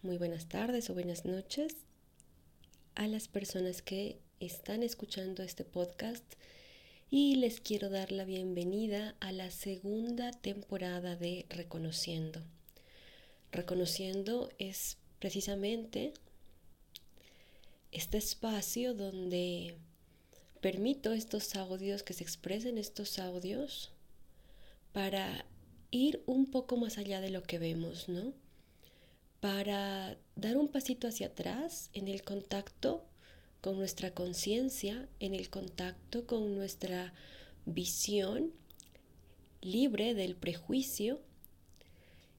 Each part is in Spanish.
muy buenas tardes o buenas noches a las personas que están escuchando este podcast y les quiero dar la bienvenida a la segunda temporada de Reconociendo. Reconociendo es precisamente este espacio donde permito estos audios, que se expresen estos audios para ir un poco más allá de lo que vemos, ¿no? Para dar un pasito hacia atrás en el contacto con nuestra conciencia, en el contacto con nuestra visión libre del prejuicio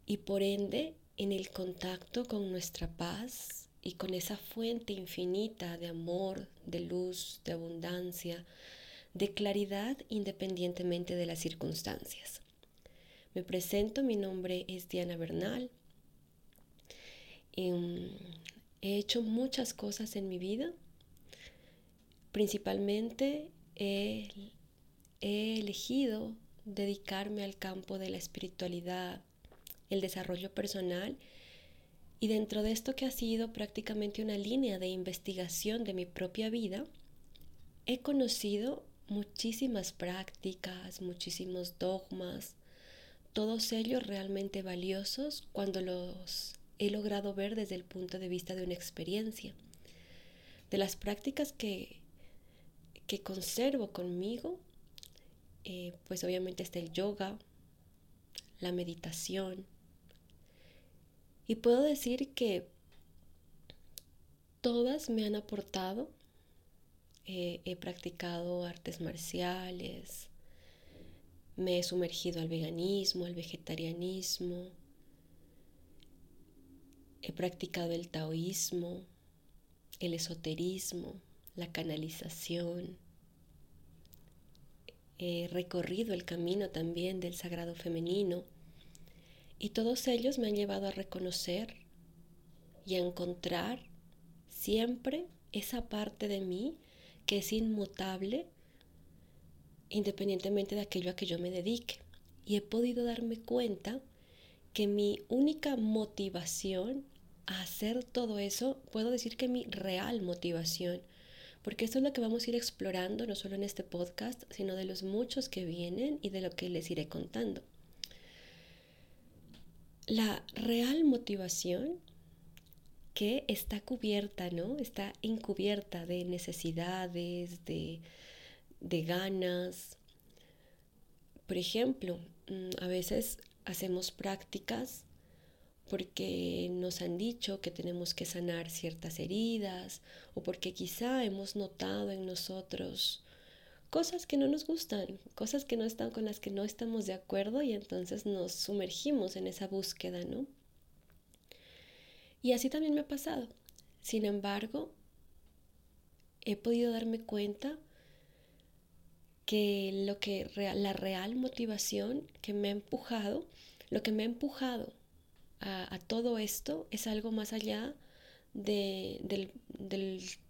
y por ende en el contacto con nuestra paz y con esa fuente infinita de amor, de luz, de abundancia, de claridad independientemente de las circunstancias. Me presento, mi nombre es Diana Bernal. Em, he hecho muchas cosas en mi vida. Principalmente he, he elegido dedicarme al campo de la espiritualidad, el desarrollo personal y dentro de esto que ha sido prácticamente una línea de investigación de mi propia vida, he conocido muchísimas prácticas, muchísimos dogmas, todos ellos realmente valiosos cuando los he logrado ver desde el punto de vista de una experiencia. De las prácticas que, que conservo conmigo, eh, pues obviamente está el yoga, la meditación. Y puedo decir que todas me han aportado. He practicado artes marciales, me he sumergido al veganismo, al vegetarianismo. He practicado el taoísmo, el esoterismo, la canalización. He recorrido el camino también del sagrado femenino y todos ellos me han llevado a reconocer y a encontrar siempre esa parte de mí que es inmutable independientemente de aquello a que yo me dedique. Y he podido darme cuenta que mi única motivación a hacer todo eso, puedo decir que mi real motivación, porque esto es lo que vamos a ir explorando no solo en este podcast, sino de los muchos que vienen y de lo que les iré contando. La real motivación que está cubierta, ¿no? Está encubierta de necesidades, de, de ganas. Por ejemplo, mm, a veces hacemos prácticas porque nos han dicho que tenemos que sanar ciertas heridas o porque quizá hemos notado en nosotros cosas que no nos gustan, cosas que no están con las que no estamos de acuerdo y entonces nos sumergimos en esa búsqueda, ¿no? Y así también me ha pasado. Sin embargo, he podido darme cuenta que lo que la real motivación que me ha empujado, lo que me ha empujado a, todo esto es algo más allá del,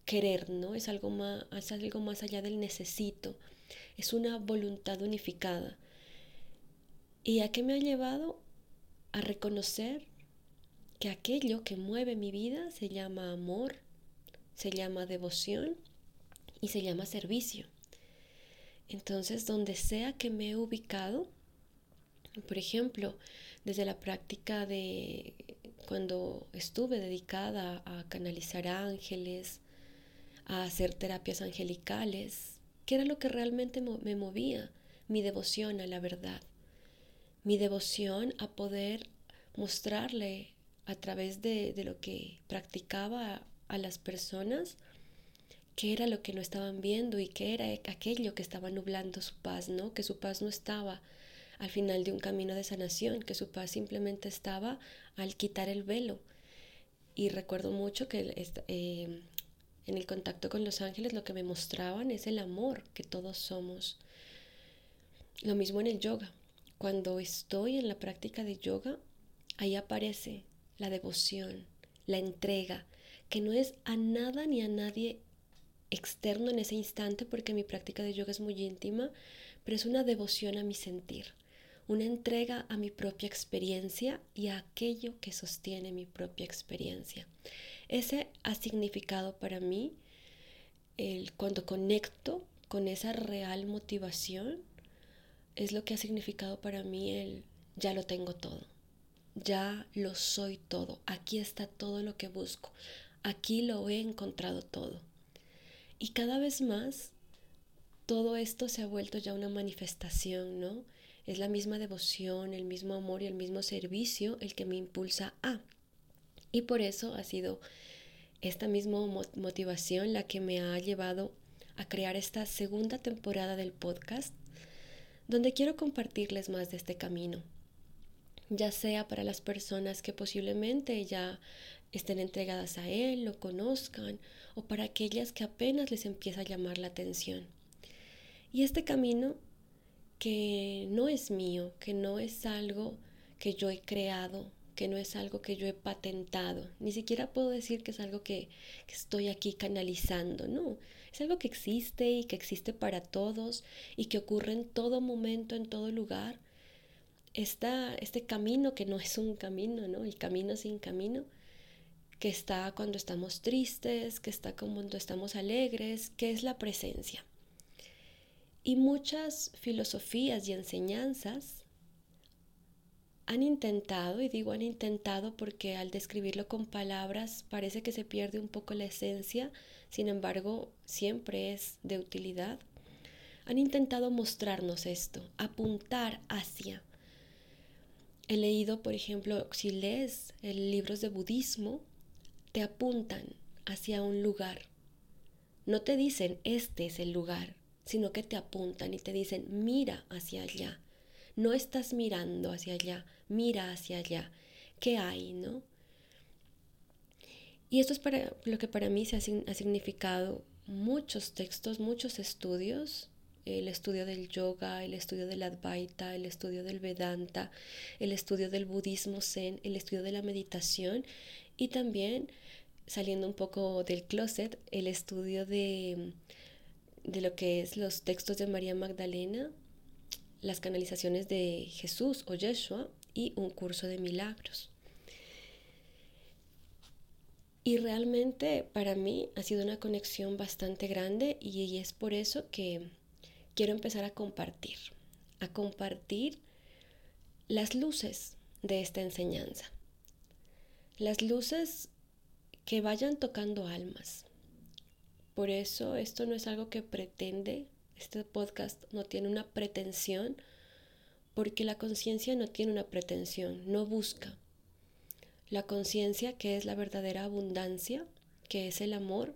querer, ¿no? Es algo, más, es algo más allá del necesito. Es una voluntad unificada. ¿Y a qué me ha llevado? A reconocer que aquello que mueve mi vida se llama amor, se llama devoción y se llama servicio. Entonces, donde sea que me he ubicado, por ejemplo, desde la práctica de cuando estuve dedicada a canalizar ángeles, a hacer terapias angelicales, ¿qué era lo que realmente me movía? Mi devoción a la verdad, mi devoción a poder mostrarle a través de, de lo que practicaba a las personas qué era lo que no estaban viendo y qué era aquello que estaba nublando su paz, ¿no? Que su paz no estaba al final de un camino de sanación, que su paz simplemente estaba al quitar el velo. Y recuerdo mucho que eh, en el contacto con los ángeles lo que me mostraban es el amor que todos somos. Lo mismo en el yoga. Cuando estoy en la práctica de yoga, ahí aparece la devoción, la entrega, que no es a nada ni a nadie externo en ese instante porque mi práctica de yoga es muy íntima, pero es una devoción a mi sentir, una entrega a mi propia experiencia y a aquello que sostiene mi propia experiencia. Ese ha significado para mí el, cuando conecto con esa real motivación, es lo que ha significado para mí el ya lo tengo todo, ya lo soy todo, aquí está todo lo que busco, aquí lo he encontrado todo. Y cada vez más todo esto se ha vuelto ya una manifestación, ¿no? Es la misma devoción, el mismo amor y el mismo servicio el que me impulsa a. Y por eso ha sido esta misma motivación la que me ha llevado a crear esta segunda temporada del podcast, donde quiero compartirles más de este camino, ya sea para las personas que posiblemente ya estén entregadas a él, lo conozcan, o para aquellas que apenas les empieza a llamar la atención. Y este camino que no es mío, que no es algo que yo he creado, que no es algo que yo he patentado, ni siquiera puedo decir que es algo que, estoy aquí canalizando, no, es algo que existe y que existe para todos y que ocurre en todo momento, en todo lugar. Está este camino que no es un camino, ¿no? El camino sin camino, que está cuando estamos tristes, que está cuando estamos alegres, que es la presencia. Y muchas filosofías y enseñanzas han intentado, y digo han intentado porque al describirlo con palabras parece que se pierde un poco la esencia, sin embargo siempre es de utilidad. Han intentado mostrarnos esto, apuntar hacia. He leído, por ejemplo, si lees libros de budismo, te apuntan hacia un lugar. No te dicen, este es el lugar, sino que te apuntan y te dicen, mira hacia allá. No estás mirando hacia allá, mira hacia allá. ¿Qué hay, no? Y esto es para lo que para mí se ha, significado muchos textos, muchos estudios, el estudio del yoga, el estudio del Advaita, el estudio del Vedanta, el estudio del budismo zen, el estudio de la meditación y también, saliendo un poco del closet, el estudio de de lo que es los textos de María Magdalena, las canalizaciones de Jesús o Yeshua y un curso de milagros. Y realmente para mí ha sido una conexión bastante grande y es por eso que quiero empezar a compartir, a compartir las luces de esta enseñanza. Las luces que vayan tocando almas, por eso esto no es algo que pretende, este podcast no tiene una pretensión, porque la conciencia no tiene una pretensión, no busca. La conciencia, que es la verdadera abundancia, que es el amor,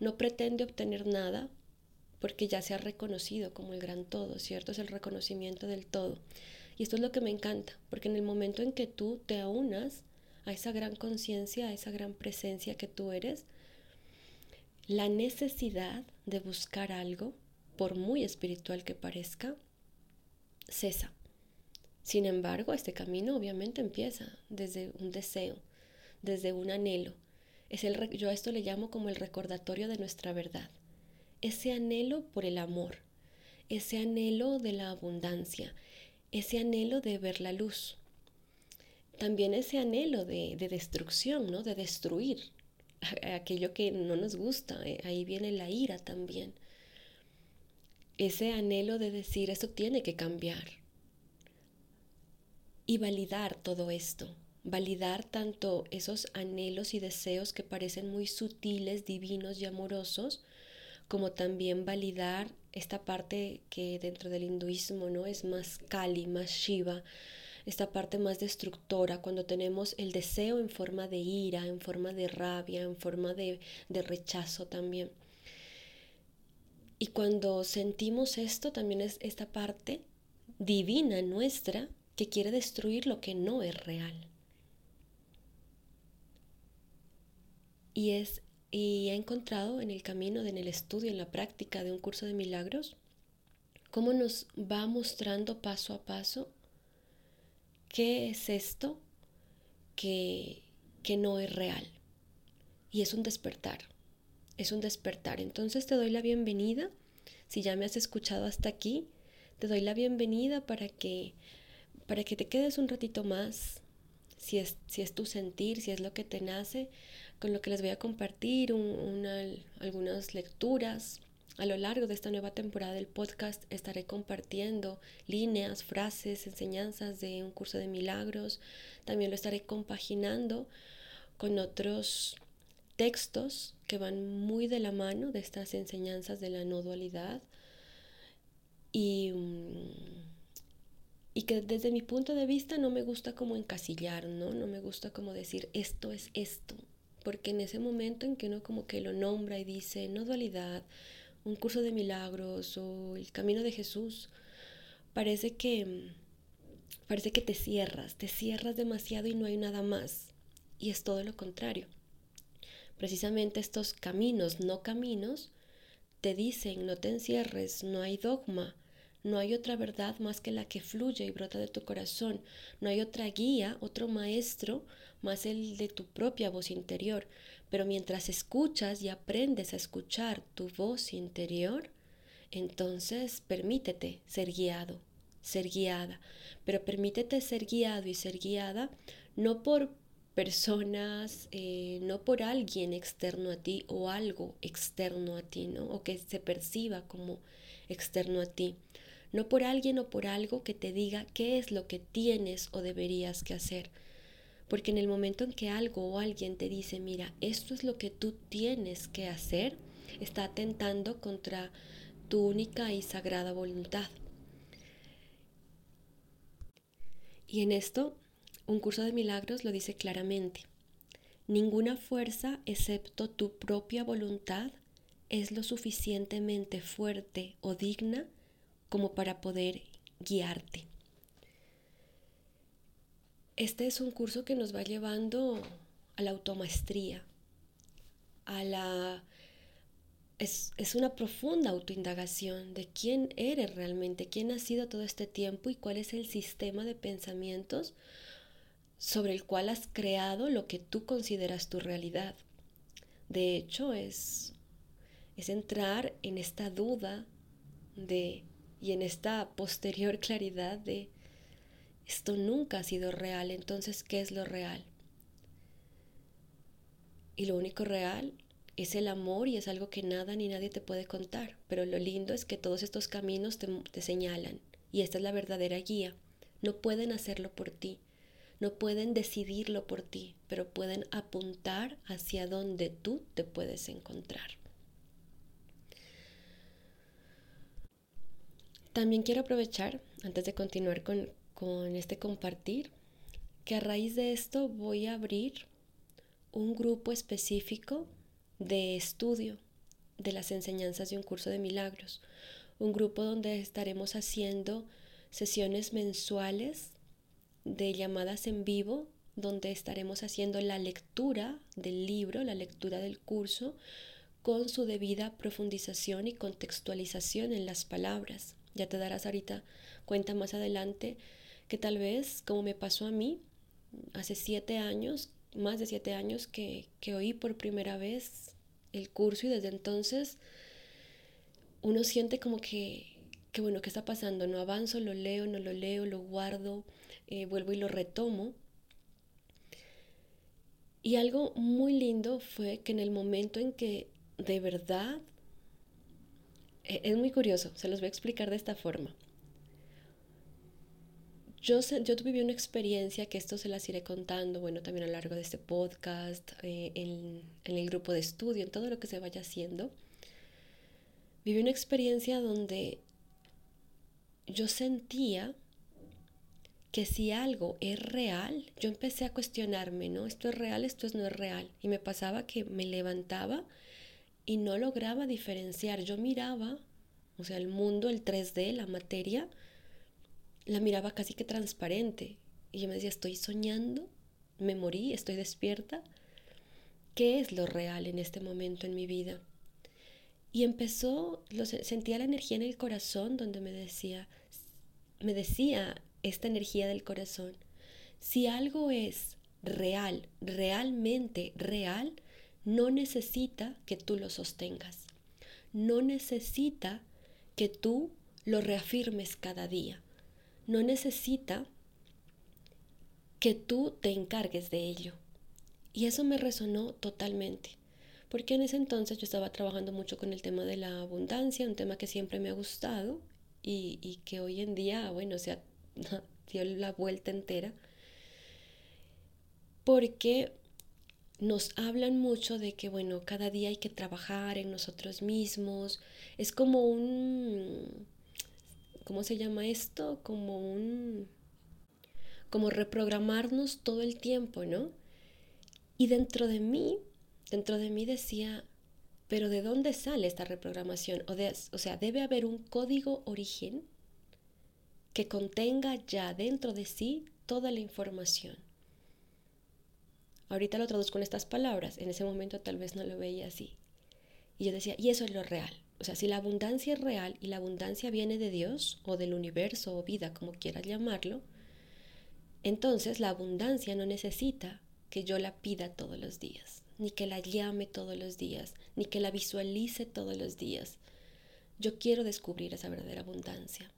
no pretende obtener nada porque ya se ha reconocido como el gran todo, ¿cierto? Es el reconocimiento del todo. Y esto es lo que me encanta, porque en el momento en que tú te aunas a esa gran conciencia, a esa gran presencia que tú eres, la necesidad de buscar algo, por muy espiritual que parezca, cesa. Sin embargo, este camino obviamente empieza desde un deseo, desde un anhelo. Es el, yo a esto le llamo como el recordatorio de nuestra verdad. Ese anhelo por el amor, ese anhelo de la abundancia, ese anhelo de ver la luz. También ese anhelo de, de destrucción, ¿no? de destruir, aquello que no nos gusta. Eh, ahí viene la ira también. Ese anhelo de decir, esto tiene que cambiar. Y validar todo esto. Validar tanto esos anhelos y deseos que parecen muy sutiles, divinos y amorosos, como también validar esta parte que dentro del hinduismo no es más Kali, más Shiva, esta parte más destructora, cuando tenemos el deseo en forma de ira, en forma de rabia, en forma de, de rechazo también. Y cuando sentimos esto, también es esta parte divina nuestra que quiere destruir lo que no es real. Y es y he encontrado en el camino, en el estudio, en la práctica de un curso de milagros, cómo nos va mostrando paso a paso ¿Qué es esto que, que no es real? Y es un despertar, es un despertar. Entonces te doy la bienvenida. Si ya me has escuchado hasta aquí, te doy la bienvenida para que para que te quedes un ratito más, si es, si es tu sentir, si es lo que te nace, con lo que les voy a compartir algunas lecturas. A lo largo de esta nueva temporada del podcast estaré compartiendo líneas, frases, enseñanzas de un curso de milagros. También lo estaré compaginando con otros textos que van muy de la mano de estas enseñanzas de la no dualidad. Y mm, y que desde mi punto de vista no me gusta como encasillar, ¿no? No me gusta como decir esto es esto, porque en ese momento en que uno como que lo nombra y dice no dualidad, un curso de milagros o el camino de Jesús, parece que parece que te cierras, te cierras demasiado y no hay nada más. Y es todo lo contrario. Precisamente estos caminos, no caminos, te dicen no te encierres, no hay dogma, no hay otra verdad más que la que fluye y brota de tu corazón. No hay otra guía, otro maestro más el de tu propia voz interior. Pero mientras escuchas y aprendes a escuchar tu voz interior, entonces permítete ser guiado, ser guiada. Pero permítete ser guiado y ser guiada no por personas, eh, no por alguien externo a ti o algo externo a ti, ¿no? O que se perciba como externo a ti, no por alguien o por algo que te diga qué es lo que tienes o deberías que hacer. Porque en el momento en que algo o alguien te dice, mira, esto es lo que tú tienes que hacer, está atentando contra tu única y sagrada voluntad. Y en esto, un curso de milagros lo dice claramente. Ninguna fuerza excepto tu propia voluntad es lo suficientemente fuerte o digna como para poder guiarte. Este es un curso que nos va llevando a la automaestría, a la... Es, es una profunda autoindagación de quién eres realmente, quién has sido todo este tiempo y cuál es el sistema de pensamientos sobre el cual has creado lo que tú consideras tu realidad. De hecho, es, es entrar en esta duda de y en esta posterior claridad de esto nunca ha sido real, entonces ¿qué es lo real? Y lo único real es el amor y es algo que nada ni nadie te puede contar, pero lo lindo es que todos estos caminos te, te señalan y esta es la verdadera guía. No pueden hacerlo por ti, no pueden decidirlo por ti, pero pueden apuntar hacia donde tú te puedes encontrar. También quiero aprovechar, antes de continuar con, este compartir, que a raíz de esto voy a abrir un grupo específico de estudio de las enseñanzas de un curso de milagros. Un grupo donde estaremos haciendo sesiones mensuales de llamadas en vivo, donde estaremos haciendo la lectura del libro, la lectura del curso, con su debida profundización y contextualización en las palabras. Ya te darás ahorita cuenta más adelante que tal vez, como me pasó a mí, hace siete años, más de siete años que, que oí por primera vez el curso y desde entonces uno siente como que, que, bueno, ¿qué está pasando? No avanzo, lo leo, no lo leo, lo guardo, eh, vuelvo y lo retomo. Y algo muy lindo fue que en el momento en que de verdad es muy curioso, se los voy a explicar de esta forma. Yo, yo viví una experiencia que esto se las iré contando, bueno, también a lo largo de este podcast, eh, en, en el grupo de estudio, en todo lo que se vaya haciendo. Viví una experiencia donde yo sentía que si algo es real, yo empecé a cuestionarme, ¿no? Esto es real, esto no es real. Y me pasaba que me levantaba y no lograba diferenciar. Yo miraba, o sea, el mundo, el 3D, la materia, la miraba casi que transparente. Y yo me decía, estoy soñando, me morí, estoy despierta. ¿Qué es lo real en este momento en mi vida? Y empezó, lo, sentía la energía en el corazón donde me decía, me decía esta energía del corazón, si algo es real, realmente real, no necesita que tú lo sostengas. No necesita que tú lo reafirmes cada día. No necesita que tú te encargues de ello. Y eso me resonó totalmente, porque en ese entonces yo estaba trabajando mucho con el tema de la abundancia, un tema que siempre me ha gustado y, y que hoy en día, bueno, se dio la vuelta entera, porque nos hablan mucho de que, bueno, cada día hay que trabajar en nosotros mismos. Es como un, ¿cómo se llama esto? Como un, como reprogramarnos todo el tiempo, ¿no? Y dentro de mí, dentro de mí decía, pero ¿de dónde sale esta reprogramación? O, de, o sea, debe haber un código origen que contenga ya dentro de sí toda la información. Ahorita lo traduzco en estas palabras, en ese momento tal vez no lo veía así. Y yo decía, y eso es lo real. O sea, si la abundancia es real y la abundancia viene de Dios o del universo o vida, como quieras llamarlo, entonces la abundancia no necesita que yo la pida todos los días, ni que la llame todos los días, ni que la visualice todos los días. Yo quiero descubrir esa verdadera abundancia.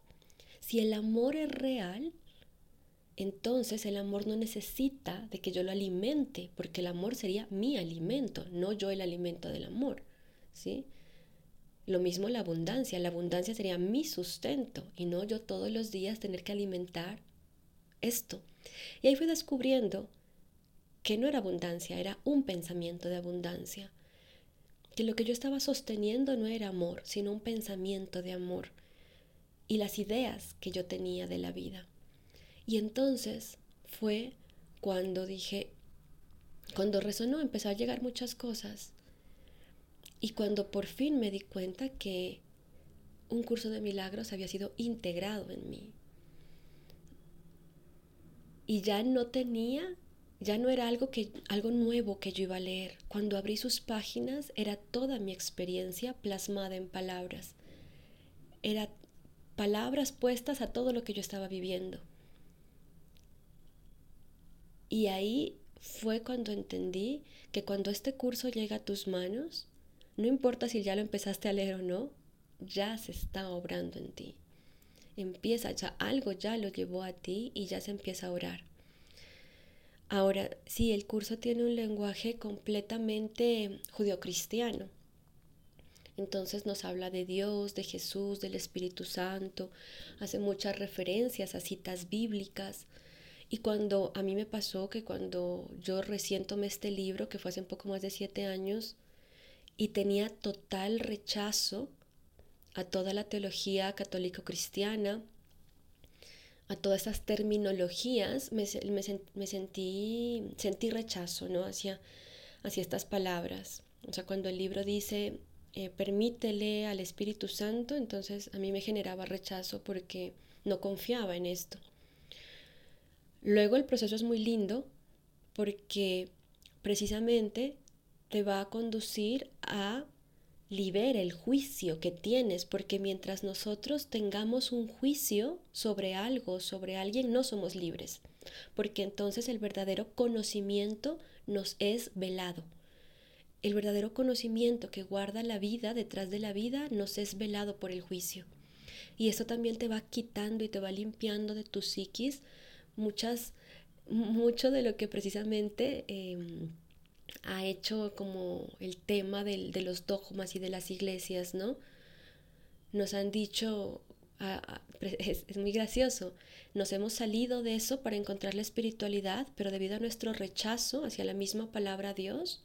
Si el amor es real, entonces el amor no necesita de que yo lo alimente, porque el amor sería mi alimento, no yo el alimento del amor, ¿sí? Lo mismo la abundancia, la abundancia sería mi sustento y no yo todos los días tener que alimentar esto. Y ahí fui descubriendo que no era abundancia, era un pensamiento de abundancia, que lo que yo estaba sosteniendo no era amor, sino un pensamiento de amor y las ideas que yo tenía de la vida. Y entonces fue cuando dije, cuando resonó, empezó a llegar muchas cosas. Y cuando por fin me di cuenta que un curso de milagros había sido integrado en mí. Y ya no tenía, ya no era algo que algo nuevo que yo iba a leer. Cuando abrí sus páginas era toda mi experiencia plasmada en palabras. Era palabras puestas a todo lo que yo estaba viviendo. Y ahí fue cuando entendí que cuando este curso llega a tus manos, no importa si ya lo empezaste a leer o no, ya se está obrando en ti. Empieza, ya algo ya lo llevó a ti y ya se empieza a orar. Ahora, sí, el curso tiene un lenguaje completamente judio-cristiano. Entonces nos habla de Dios, de Jesús, del Espíritu Santo, hace muchas referencias a citas bíblicas. Y cuando a mí me pasó que cuando yo recién tomé este libro, que fue hace un poco más de siete años, y tenía total rechazo a toda la teología católico-cristiana, a todas esas terminologías, me, sentí, sentí rechazo ¿no? hacia, hacia estas palabras. O sea, cuando el libro dice, eh, permítele al Espíritu Santo, entonces a mí me generaba rechazo porque no confiaba en esto. Luego el proceso es muy lindo porque precisamente te va a conducir a libera el juicio que tienes, porque mientras nosotros tengamos un juicio sobre algo, sobre alguien, no somos libres, porque entonces el verdadero conocimiento nos es velado. El verdadero conocimiento que guarda la vida detrás de la vida nos es velado por el juicio. Y eso también te va quitando y te va limpiando de tu psiquis muchas, mucho de lo que precisamente em, ha hecho como el tema de los dogmas y de las iglesias, ¿no? Nos han dicho, es, es muy gracioso, nos hemos salido de eso para encontrar la espiritualidad, pero debido a nuestro rechazo hacia la misma palabra Dios,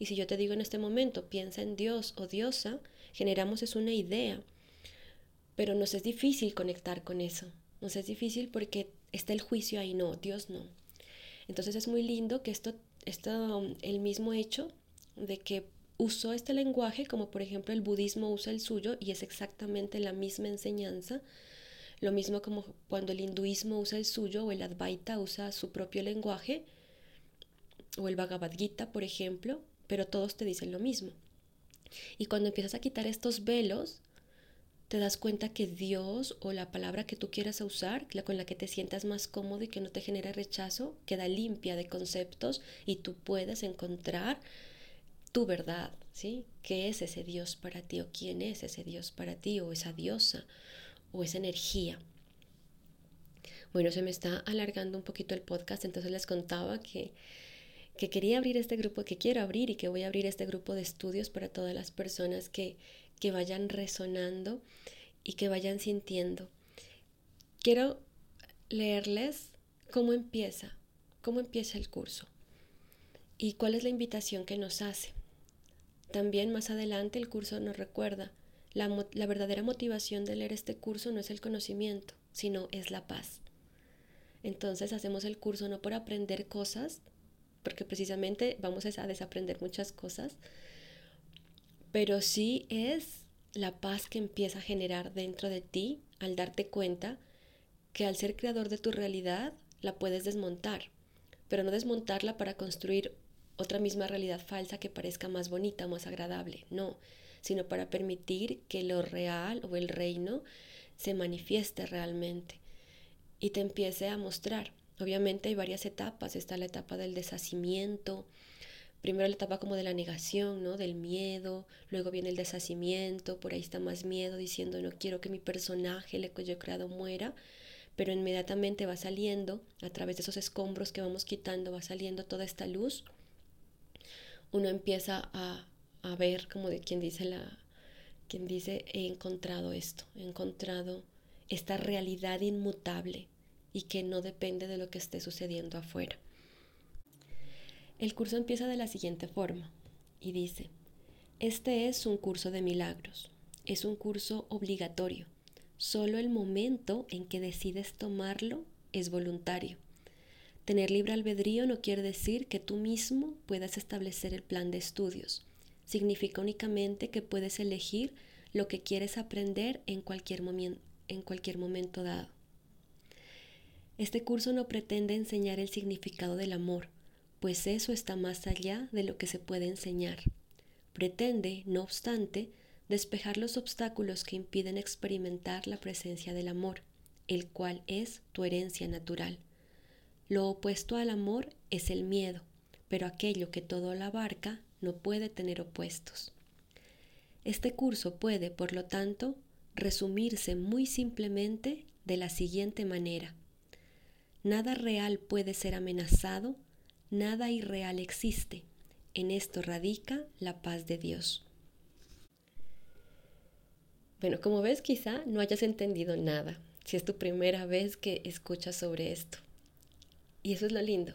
y si yo te digo en este momento, piensa en Dios o diosa, generamos es una idea, pero nos es difícil conectar con eso. Nos es difícil porque está el juicio ahí, no, Dios no. Entonces es muy lindo que esto, esto, el mismo hecho de que usó este lenguaje, como por ejemplo el budismo usa el suyo y es exactamente la misma enseñanza, lo mismo como cuando el hinduismo usa el suyo o el Advaita usa su propio lenguaje, o el Bhagavad Gita, por ejemplo, pero todos te dicen lo mismo. Y cuando empiezas a quitar estos velos, te das cuenta que Dios o la palabra que tú quieras usar, la con la que te sientas más cómodo y que no te genera rechazo, queda limpia de conceptos y tú puedes encontrar tu verdad, ¿sí? ¿Qué es ese Dios para ti o quién es ese Dios para ti o esa diosa o esa energía? Bueno, se me está alargando un poquito el podcast, entonces les contaba que, que quería abrir este grupo, que quiero abrir y que voy a abrir este grupo de estudios para todas las personas que, que vayan resonando y que vayan sintiendo. Quiero leerles cómo empieza, cómo empieza el curso y cuál es la invitación que nos hace. También más adelante el curso nos recuerda, la, la verdadera motivación de leer este curso no es el conocimiento, sino es la paz. Entonces hacemos el curso no por aprender cosas, porque precisamente vamos a desaprender muchas cosas, pero sí es la paz que empieza a generar dentro de ti al darte cuenta que al ser creador de tu realidad la puedes desmontar, pero no desmontarla para construir otra misma realidad falsa que parezca más bonita, más agradable, no, sino para permitir que lo real o el reino se manifieste realmente y te empiece a mostrar. Obviamente hay varias etapas, está la etapa del deshacimiento, primero la etapa como de la negación, ¿no? Del miedo, luego viene el deshacimiento, por ahí está más miedo diciendo no quiero que mi personaje, el que yo he creado, muera, pero inmediatamente va saliendo, a través de esos escombros que vamos quitando, va saliendo toda esta luz. Uno empieza a, a ver, como de quien dice la, quien dice he encontrado esto, he encontrado esta realidad inmutable y que no depende de lo que esté sucediendo afuera. El curso empieza de la siguiente forma y dice, este es un curso de milagros, es un curso obligatorio, solo el momento en que decides tomarlo es voluntario. Tener libre albedrío no quiere decir que tú mismo puedas establecer el plan de estudios, significa únicamente que puedes elegir lo que quieres aprender en cualquier, en cualquier momento dado. Este curso no pretende enseñar el significado del amor, pues eso está más allá de lo que se puede enseñar. Pretende, no obstante, despejar los obstáculos que impiden experimentar la presencia del amor, el cual es tu herencia natural. Lo opuesto al amor es el miedo, pero aquello que todo lo abarca no puede tener opuestos. Este curso puede, por lo tanto, resumirse muy simplemente de la siguiente manera. Nada real puede ser amenazado, nada irreal existe. En esto radica la paz de Dios. Bueno, como ves, quizá no hayas entendido nada si es tu primera vez que escuchas sobre esto. Y eso es lo lindo.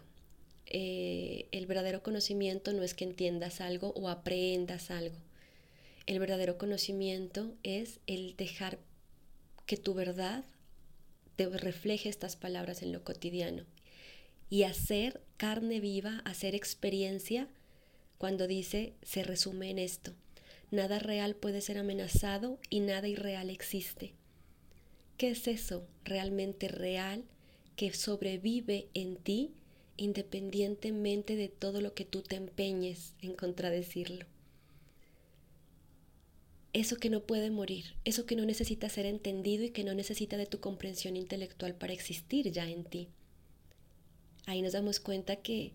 Eh, el verdadero conocimiento no es que entiendas algo o aprendas algo el verdadero conocimiento es el dejar que tu verdad te refleje estas palabras en lo cotidiano y hacer carne viva, hacer experiencia cuando dice, se resume en esto. Nada real puede ser amenazado y nada irreal existe. ¿Qué es eso realmente real que sobrevive en ti independientemente de todo lo que tú te empeñes en contradecirlo? eso que no puede morir, eso que no necesita ser entendido y que no necesita de tu comprensión intelectual para existir ya en ti. Ahí nos damos cuenta que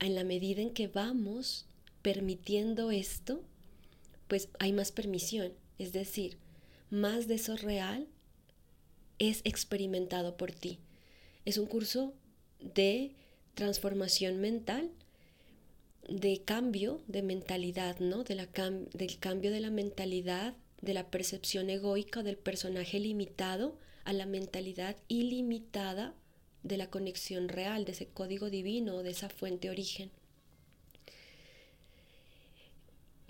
en la medida en que vamos permitiendo esto, pues hay más permisión, es decir, más de eso real es experimentado por ti. Es un curso de transformación mental de cambio de mentalidad, ¿no? De la del cambio de la mentalidad, de la percepción egoica del personaje limitado a la mentalidad ilimitada de la conexión real, de ese código divino, de esa fuente origen.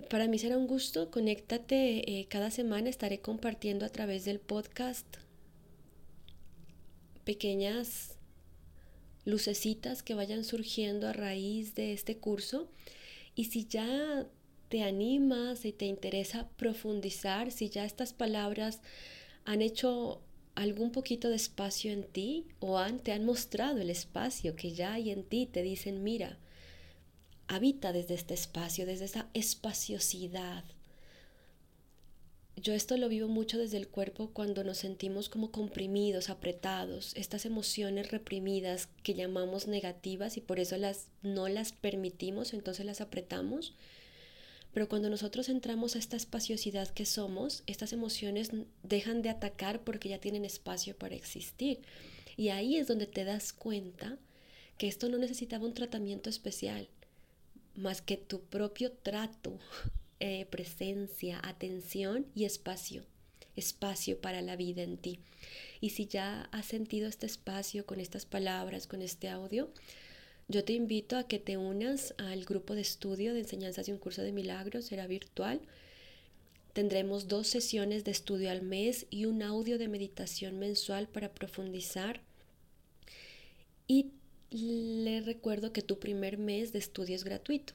Para mí será un gusto, conéctate eh, cada semana, estaré compartiendo a través del podcast pequeñas lucecitas que vayan surgiendo a raíz de este curso. Y si ya te animas y te interesa profundizar, si ya estas palabras han hecho algún poquito de espacio en ti o han, te han mostrado el espacio que ya hay en ti, te dicen, mira, habita desde este espacio, desde esa espaciosidad, yo esto lo vivo mucho desde el cuerpo cuando nos sentimos como comprimidos, apretados, estas emociones reprimidas que llamamos negativas y por eso las no las permitimos, entonces las apretamos. Pero cuando nosotros entramos a esta espaciosidad que somos, estas emociones dejan de atacar porque ya tienen espacio para existir. Y ahí es donde te das cuenta que esto no necesitaba un tratamiento especial, más que tu propio trato, eh, presencia, atención y espacio, espacio para la vida en ti. Y si ya has sentido este espacio con estas palabras, con este audio, yo te invito a que te unas al grupo de estudio de enseñanzas de un curso de milagros, será virtual. Tendremos dos sesiones de estudio al mes y un audio de meditación mensual para profundizar. Y le recuerdo que tu primer mes de estudio es gratuito.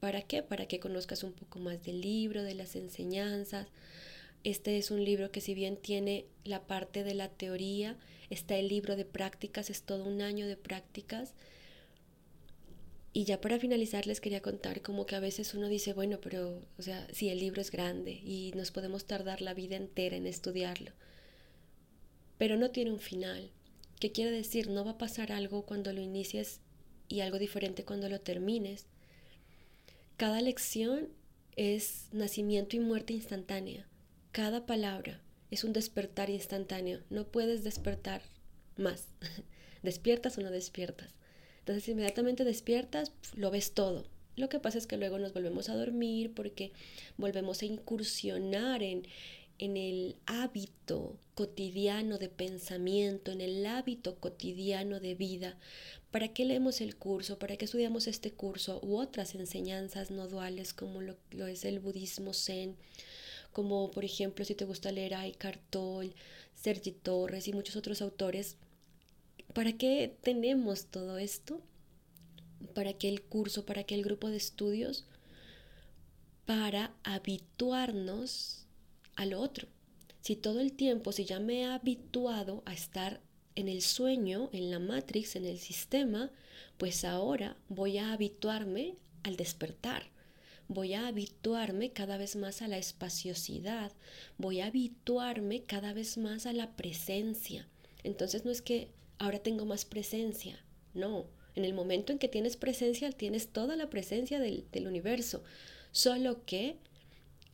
¿Para qué? Para que conozcas un poco más del libro, de las enseñanzas. Este es un libro que si bien tiene la parte de la teoría, está el libro de prácticas, es todo un año de prácticas. Y ya para finalizar les quería contar como que a veces uno dice, bueno, pero, o sea, si el libro es grande y nos podemos tardar la vida entera en estudiarlo, pero no tiene un final. ¿Qué quiere decir? No va a pasar algo cuando lo inicies y algo diferente cuando lo termines. Cada lección es nacimiento y muerte instantánea. Cada palabra es un despertar instantáneo. No puedes despertar más. ¿Despiertas o no despiertas? Entonces inmediatamente despiertas, lo ves todo. Lo que pasa es que luego nos volvemos a dormir porque volvemos a incursionar en, en el hábito cotidiano de pensamiento, en el hábito cotidiano de vida. ¿Para qué leemos el curso? ¿Para qué estudiamos este curso u otras enseñanzas no duales como lo, es el budismo zen? Como por ejemplo si te gusta leer a Eckhart Sergi Torres y muchos otros autores, ¿Para qué tenemos todo esto? ¿Para qué el curso? ¿Para qué el grupo de estudios? Para habituarnos al otro. Si todo el tiempo, si ya me he habituado a estar en el sueño, en la matrix, en el sistema, pues ahora voy a habituarme al despertar. Voy a habituarme cada vez más a la espaciosidad. Voy a habituarme cada vez más a la presencia. Entonces no es que ahora tengo más presencia. No, en el momento en que tienes presencia, tienes toda la presencia del, universo. Solo que,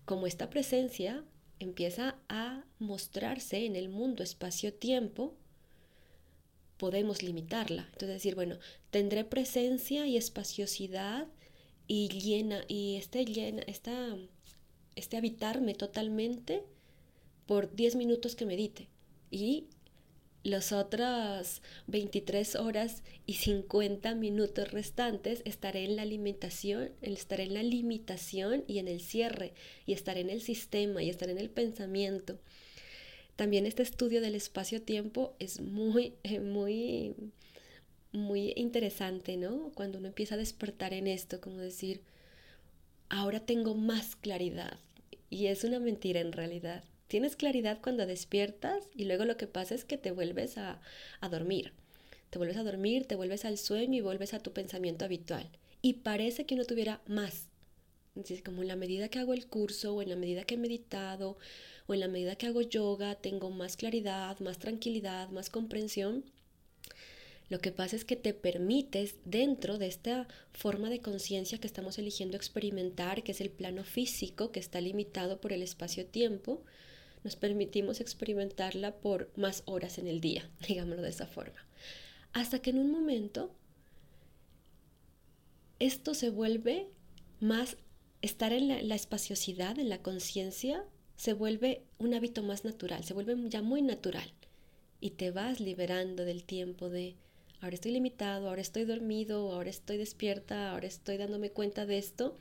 como esta presencia empieza a mostrarse en el mundo espacio-tiempo, podemos limitarla. Entonces decir, bueno, tendré presencia y espaciosidad y llena, y este llena, esta, este habitarme totalmente por 10 minutos que medite. Y las otras 23 horas y 50 minutos restantes estaré en la alimentación, estaré en la limitación y en el cierre, y estaré en el sistema y estaré en el pensamiento. También este estudio del espacio-tiempo es muy, muy, muy interesante, ¿no? Cuando uno empieza a despertar en esto, como decir, ahora tengo más claridad. Y es una mentira en realidad Tienes claridad cuando despiertas y luego lo que pasa es que te vuelves a, dormir. Te vuelves a dormir, te vuelves al sueño y vuelves a tu pensamiento habitual. Y parece que uno tuviera más. como en la medida que hago el curso o en la medida que he meditado o en la medida que hago yoga, tengo más claridad, más tranquilidad, más comprensión. Lo que pasa es que te permites dentro de esta forma de conciencia que estamos eligiendo experimentar, que es el plano físico, que está limitado por el espacio-tiempo, nos permitimos experimentarla por más horas en el día, digámoslo de esa forma. Hasta que en un momento esto se vuelve más, estar en la, espaciosidad, en la conciencia, se vuelve un hábito más natural, se vuelve ya muy natural. Y te vas liberando del tiempo de, ahora estoy limitado, ahora estoy dormido, ahora estoy despierta, ahora estoy dándome cuenta de esto.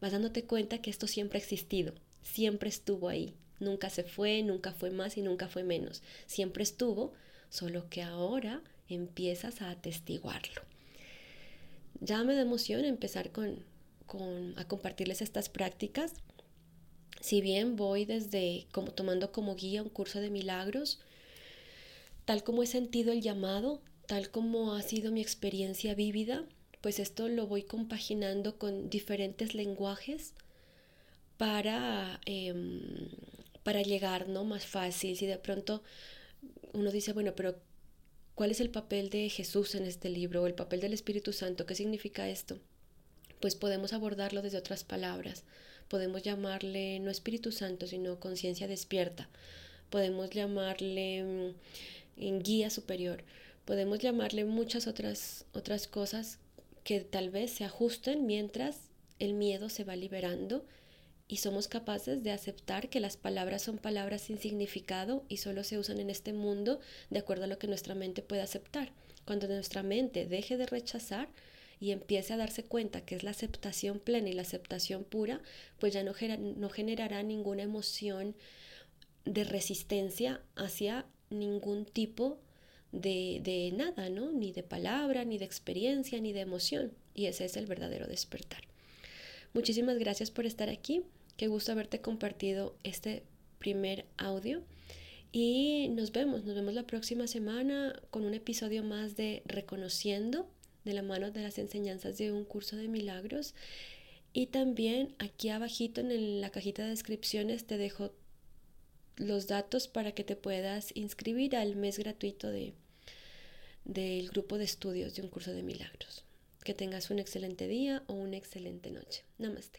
Vas dándote cuenta que esto siempre ha existido, siempre estuvo ahí, Nunca se fue, nunca fue más y nunca fue menos. Siempre estuvo, solo que ahora empiezas a atestiguarlo. Ya me da emoción empezar con, a compartirles estas prácticas. Si bien voy desde como tomando como guía un curso de milagros, tal como he sentido el llamado, tal como ha sido mi experiencia vívida, pues esto lo voy compaginando con diferentes lenguajes para em, para llegar, ¿no? Más fácil. Si de pronto uno dice, bueno, pero ¿cuál es el papel de Jesús en este libro o el papel del Espíritu Santo? ¿Qué significa esto? Pues podemos abordarlo desde otras palabras. Podemos llamarle no Espíritu Santo, sino conciencia despierta. Podemos llamarle mm, guía superior. Podemos llamarle muchas otras, otras cosas que tal vez se ajusten mientras el miedo se va liberando y somos capaces de aceptar que las palabras son palabras sin significado y solo se usan en este mundo de acuerdo a lo que nuestra mente puede aceptar. Cuando nuestra mente deje de rechazar y empiece a darse cuenta que es la aceptación plena y la aceptación pura, pues ya no, no generará ninguna emoción de resistencia hacia ningún tipo de, de nada, ¿no? Ni de palabra, ni de experiencia, ni de emoción. Y ese es el verdadero despertar. Muchísimas gracias por estar aquí. Qué gusto haberte compartido este primer audio. Y nos vemos, nos vemos la próxima semana con un episodio más de Reconociendo de la mano de las enseñanzas de un curso de milagros. Y también aquí abajito en la cajita de descripciones te dejo los datos para que te puedas inscribir al mes gratuito de, del grupo de estudios de un curso de milagros. Que tengas un excelente día o una excelente noche. Namaste.